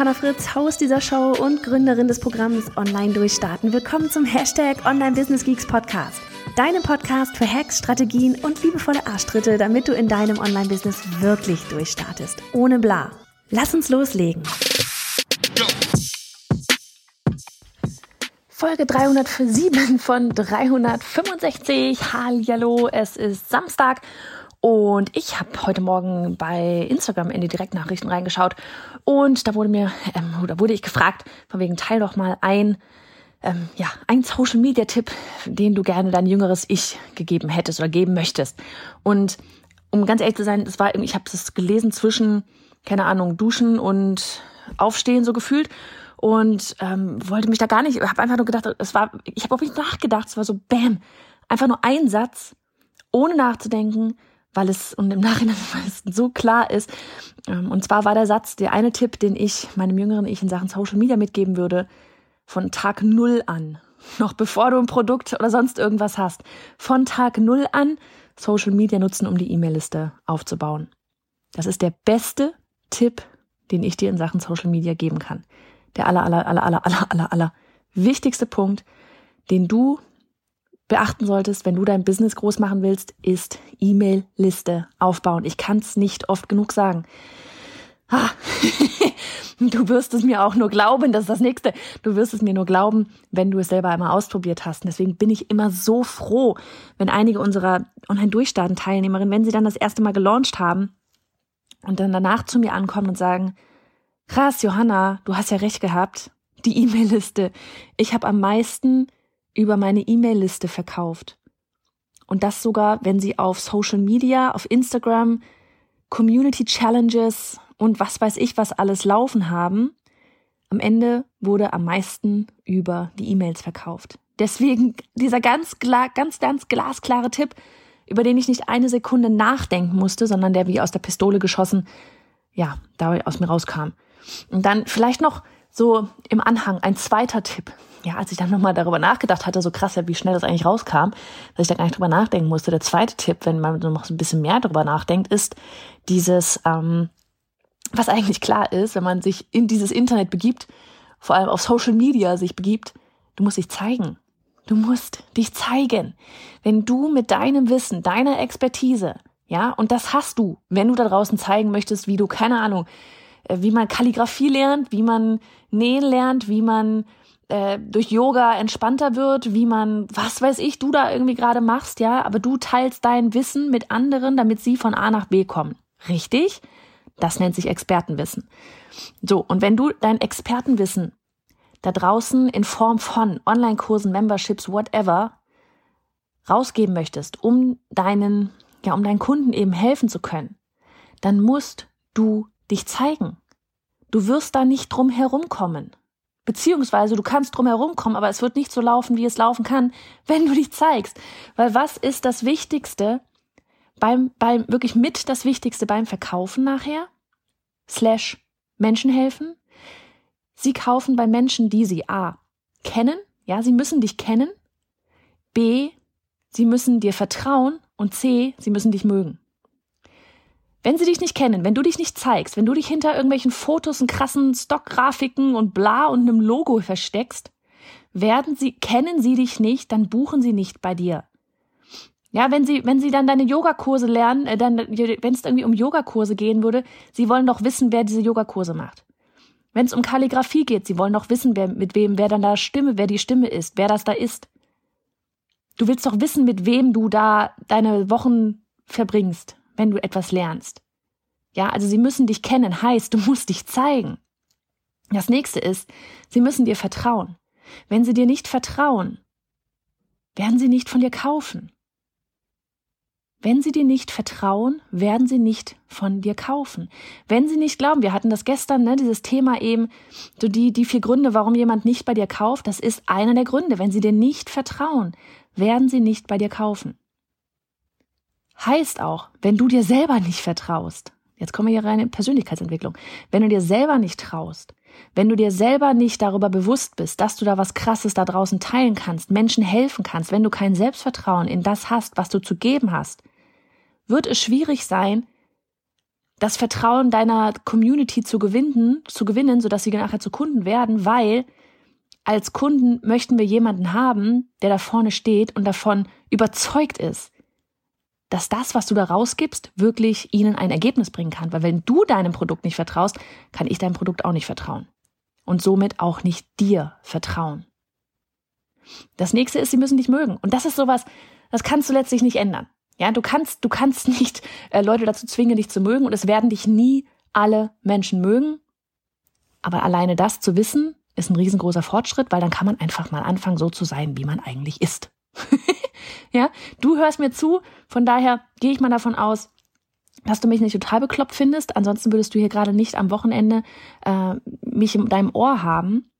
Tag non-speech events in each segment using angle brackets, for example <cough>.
Johanna Fritz, Haus dieser Show und Gründerin des Programms Online Durchstarten. Willkommen zum Hashtag Online Business Geeks Podcast. Deinem Podcast für Hacks, Strategien und liebevolle Arschtritte, damit du in deinem Online-Business wirklich durchstartest. Ohne bla. Lass uns loslegen. Folge 307 von 365. Hallo, es ist Samstag und ich habe heute Morgen bei Instagram in die Direktnachrichten reingeschaut und da wurde mir, ähm, da wurde ich gefragt, von wegen teil doch mal ein, ähm, ja, ein Social Media Tipp, den du gerne dein jüngeres Ich gegeben hättest oder geben möchtest. Und um ganz ehrlich zu sein, das war, ich habe es gelesen zwischen, keine Ahnung, Duschen und Aufstehen so gefühlt und ähm, wollte mich da gar nicht, habe einfach nur gedacht, es war, ich habe auch nicht nachgedacht, es war so Bam, einfach nur ein Satz, ohne nachzudenken weil es und im Nachhinein <laughs> weil es so klar ist. Ähm, und zwar war der Satz, der eine Tipp, den ich meinem jüngeren Ich in Sachen Social Media mitgeben würde, von Tag Null an, <laughs> noch bevor du ein Produkt oder sonst irgendwas hast, von Tag Null an Social Media nutzen, um die E-Mail-Liste aufzubauen. Das ist der beste Tipp, den ich dir in Sachen Social Media geben kann. Der aller, aller, aller, aller, aller, aller, aller wichtigste Punkt, den du beachten solltest, wenn du dein Business groß machen willst, ist E-Mail-Liste aufbauen. Ich kann es nicht oft genug sagen. Ah, <laughs> du wirst es mir auch nur glauben, das ist das nächste. Du wirst es mir nur glauben, wenn du es selber einmal ausprobiert hast. Und deswegen bin ich immer so froh, wenn einige unserer Online-Durchstarten-Teilnehmerinnen, wenn sie dann das erste Mal gelauncht haben und dann danach zu mir ankommen und sagen, krass, Johanna, du hast ja recht gehabt, die E-Mail-Liste. Ich habe am meisten über meine E-Mail-Liste verkauft. Und das sogar, wenn sie auf Social Media, auf Instagram, Community Challenges und was weiß ich, was alles laufen haben. Am Ende wurde am meisten über die E-Mails verkauft. Deswegen dieser ganz, ganz, ganz glasklare Tipp, über den ich nicht eine Sekunde nachdenken musste, sondern der wie aus der Pistole geschossen, ja, da aus mir rauskam. Und dann vielleicht noch so im Anhang ein zweiter Tipp ja, als ich dann nochmal darüber nachgedacht hatte, so krass, ja, wie schnell das eigentlich rauskam, dass ich da gar nicht drüber nachdenken musste. Der zweite Tipp, wenn man noch so ein bisschen mehr drüber nachdenkt, ist dieses, ähm, was eigentlich klar ist, wenn man sich in dieses Internet begibt, vor allem auf Social Media sich begibt, du musst dich zeigen. Du musst dich zeigen. Wenn du mit deinem Wissen, deiner Expertise, ja, und das hast du, wenn du da draußen zeigen möchtest, wie du, keine Ahnung, wie man Kalligrafie lernt, wie man nähen lernt, wie man äh, durch Yoga entspannter wird, wie man, was weiß ich, du da irgendwie gerade machst, ja, aber du teilst dein Wissen mit anderen, damit sie von A nach B kommen. Richtig? Das nennt sich Expertenwissen. So, und wenn du dein Expertenwissen da draußen in Form von Online-Kursen, Memberships, whatever, rausgeben möchtest, um deinen, ja, um deinen Kunden eben helfen zu können, dann musst du dich zeigen. Du wirst da nicht drum herumkommen. Beziehungsweise du kannst drum herum kommen, aber es wird nicht so laufen, wie es laufen kann, <laughs> wenn du dich zeigst. Weil was ist das Wichtigste beim, beim, wirklich mit das Wichtigste beim Verkaufen nachher? Slash Menschen helfen. Sie kaufen bei Menschen, die sie A kennen, ja, sie müssen dich kennen. B, sie müssen dir vertrauen und C, sie müssen dich mögen. Wenn sie dich nicht kennen, wenn du dich nicht zeigst, wenn du dich hinter irgendwelchen Fotos und krassen Stockgrafiken und bla und einem Logo versteckst, werden sie, kennen sie dich nicht, dann buchen sie nicht bei dir. Ja, wenn sie, wenn sie dann deine Yogakurse lernen, äh, dann, wenn es irgendwie um Yogakurse gehen würde, sie wollen doch wissen, wer diese Yogakurse macht. Wenn es um Kalligrafie geht, sie wollen doch wissen, wer, mit wem, wer dann da Stimme, wer die Stimme ist, wer das da ist. Du willst doch wissen, mit wem du da deine Wochen verbringst wenn du etwas lernst. Ja, also sie müssen dich kennen, heißt, du musst dich zeigen. Das nächste ist, sie müssen dir vertrauen. Wenn sie dir nicht vertrauen, werden sie nicht von dir kaufen. Wenn sie dir nicht vertrauen, werden sie nicht von dir kaufen. Wenn sie nicht glauben, wir hatten das gestern, ne, dieses Thema eben, so die, die vier Gründe, warum jemand nicht bei dir kauft, das ist einer der Gründe. Wenn sie dir nicht vertrauen, werden sie nicht bei dir kaufen. Heißt auch, wenn du dir selber nicht vertraust, jetzt kommen wir hier rein in Persönlichkeitsentwicklung, wenn du dir selber nicht traust, wenn du dir selber nicht darüber bewusst bist, dass du da was Krasses da draußen teilen kannst, Menschen helfen kannst, wenn du kein Selbstvertrauen in das hast, was du zu geben hast, wird es schwierig sein, das Vertrauen deiner Community zu gewinnen, zu gewinnen, sodass sie nachher zu Kunden werden, weil als Kunden möchten wir jemanden haben, der da vorne steht und davon überzeugt ist, dass das, was du da rausgibst, wirklich ihnen ein Ergebnis bringen kann. Weil wenn du deinem Produkt nicht vertraust, kann ich deinem Produkt auch nicht vertrauen. Und somit auch nicht dir vertrauen. Das nächste ist, sie müssen dich mögen. Und das ist sowas, das kannst du letztlich nicht ändern. Ja, du kannst, du kannst nicht äh, Leute dazu zwingen, dich zu mögen und es werden dich nie alle Menschen mögen. Aber alleine das zu wissen, ist ein riesengroßer Fortschritt, weil dann kann man einfach mal anfangen, so zu sein, wie man eigentlich ist. <laughs> ja, du hörst mir zu, von daher gehe ich mal davon aus, dass du mich nicht total bekloppt findest. Ansonsten würdest du hier gerade nicht am Wochenende äh, mich in deinem Ohr haben.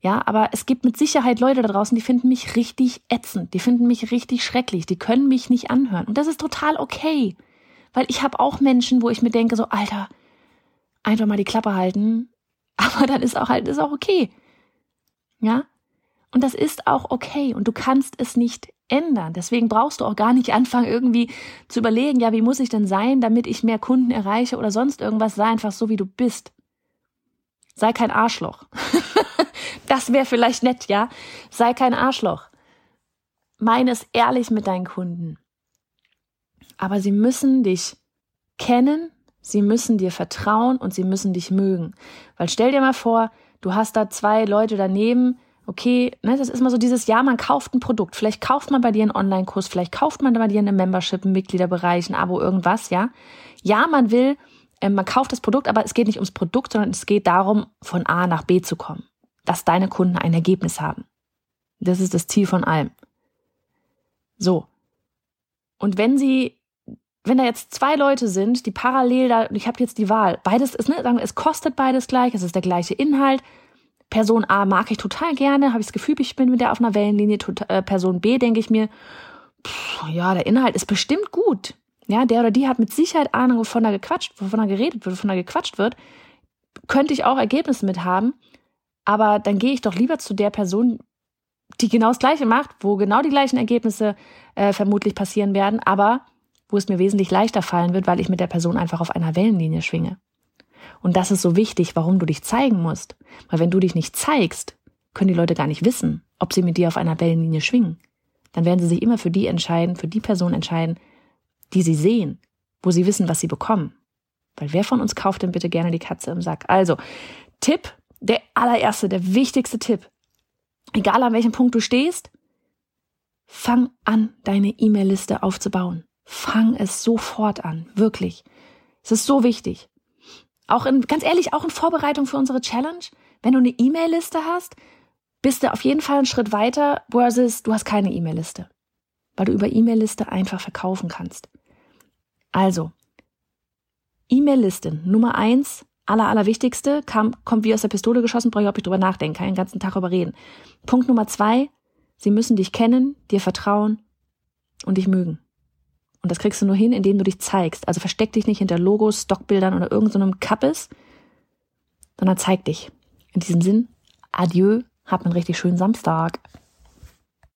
Ja, aber es gibt mit Sicherheit Leute da draußen, die finden mich richtig ätzend, die finden mich richtig schrecklich, die können mich nicht anhören. Und das ist total okay. Weil ich habe auch Menschen, wo ich mir denke, so, Alter, einfach mal die Klappe halten. <laughs> Aber dann ist auch halt, ist auch okay. Ja? Und das ist auch okay. Und du kannst es nicht ändern. Deswegen brauchst du auch gar nicht anfangen, irgendwie zu überlegen, ja, wie muss ich denn sein, damit ich mehr Kunden erreiche oder sonst irgendwas. Sei einfach so, wie du bist. Sei kein Arschloch. <laughs> das wäre vielleicht nett, ja? Sei kein Arschloch. Meine es ehrlich mit deinen Kunden. Aber sie müssen dich kennen, sie müssen dir vertrauen und sie müssen dich mögen. Weil stell dir mal vor, du hast da zwei Leute daneben, okay, ne, das ist immer so dieses, ja, man kauft ein Produkt. Vielleicht kauft man bei dir einen Online-Kurs, vielleicht kauft man bei dir eine Membership, einen Mitgliederbereich, ein Abo, irgendwas, ja. Ja, man will ähm, man kauft das Produkt, aber es geht nicht ums Produkt, sondern es geht darum, von A nach B zu kommen. Dass deine Kunden ein Ergebnis haben. Das ist das Ziel von allem. So. Und wenn sie, wenn da jetzt zwei Leute sind, die parallel da, ich habe jetzt die Wahl, beides ist, ne, sagen es kostet beides gleich, es ist der gleiche Inhalt. Person A mag ich total gerne, habe ich das Gefühl, ich bin mit der auf einer Wellenlinie. Äh, Person B denke ich mir, pff, ja, der Inhalt ist bestimmt gut. Ja, der oder die hat mit Sicherheit Ahnung, wovon da gequatscht, wovon da geredet wird, wovon da gequatscht wird. Könnte ich auch Ergebnisse mit haben. Aber dann gehe ich doch lieber zu der Person, die genau das Gleiche macht, wo genau die gleichen Ergebnisse äh, vermutlich passieren werden, aber wo es mir wesentlich leichter fallen wird, weil ich mit der Person einfach auf einer Wellenlinie schwinge. Und das ist so wichtig, warum du dich zeigen musst. Weil wenn du dich nicht zeigst, können die Leute gar nicht wissen, ob sie mit dir auf einer Wellenlinie schwingen. Dann werden sie sich immer für die entscheiden, für die Person entscheiden, die sie sehen, wo sie wissen, was sie bekommen. Weil wer von uns kauft denn bitte gerne die Katze im Sack? Also, Tipp, der allererste, der wichtigste Tipp. Egal an welchem Punkt du stehst, fang an, deine E-Mail-Liste aufzubauen. Fang es sofort an, wirklich. Es ist so wichtig. Auch in, ganz ehrlich, auch in Vorbereitung für unsere Challenge, wenn du eine E-Mail-Liste hast, bist du auf jeden Fall einen Schritt weiter versus du hast keine E-Mail-Liste. Weil du über E-Mail-Liste einfach verkaufen kannst. Also, E-Mail-Liste Nummer eins, aller, allerwichtigste, kam, kommt wie aus der Pistole geschossen, brauche ich überhaupt nicht drüber nachdenken, kann den ganzen Tag über reden. Punkt Nummer zwei, sie müssen dich kennen, dir vertrauen und dich mögen. Und das kriegst du nur hin, indem du dich zeigst. Also versteck dich nicht hinter Logos, Stockbildern oder irgendeinem so Kappes, sondern zeig dich. In diesem Sinn, adieu, hab einen richtig schönen Samstag.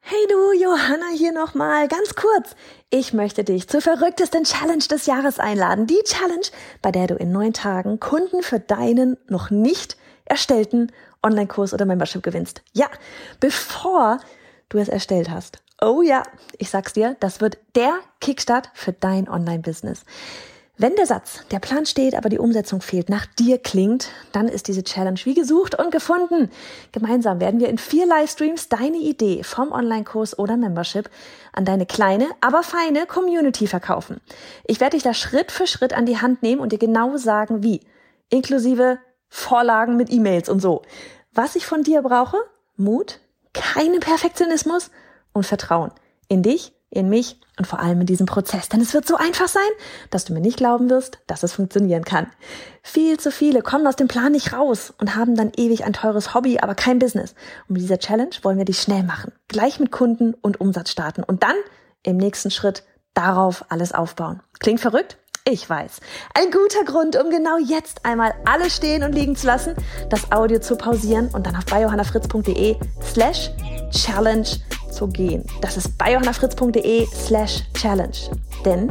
Hey du, Johanna hier nochmal, ganz kurz. Ich möchte dich zur verrücktesten Challenge des Jahres einladen. Die Challenge, bei der du in neun Tagen Kunden für deinen noch nicht erstellten Online-Kurs oder Membership gewinnst. Ja, bevor du es erstellt hast. Oh ja, ich sag's dir, das wird der Kickstart für dein Online-Business. Wenn der Satz, der Plan steht, aber die Umsetzung fehlt, nach dir klingt, dann ist diese Challenge wie gesucht und gefunden. Gemeinsam werden wir in vier Livestreams deine Idee vom Online-Kurs oder Membership an deine kleine, aber feine Community verkaufen. Ich werde dich da Schritt für Schritt an die Hand nehmen und dir genau sagen, wie. Inklusive Vorlagen mit E-Mails und so. Was ich von dir brauche? Mut, keinen Perfektionismus und Vertrauen. In dich in mich und vor allem in diesem Prozess. Denn es wird so einfach sein, dass du mir nicht glauben wirst, dass es funktionieren kann. Viel zu viele kommen aus dem Plan nicht raus und haben dann ewig ein teures Hobby, aber kein Business. Und mit dieser Challenge wollen wir dich schnell machen. Gleich mit Kunden und Umsatz starten und dann im nächsten Schritt darauf alles aufbauen. Klingt verrückt? Ich weiß. Ein guter Grund, um genau jetzt einmal alles stehen und liegen zu lassen, das Audio zu pausieren und dann auf biohannafritz.de slash challenge zu gehen. Das ist biohannafritz.de slash challenge. Denn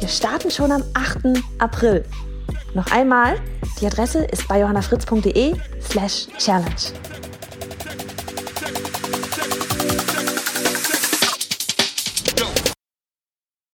wir starten schon am 8. April. Noch einmal, die Adresse ist biohannafritz.de slash challenge.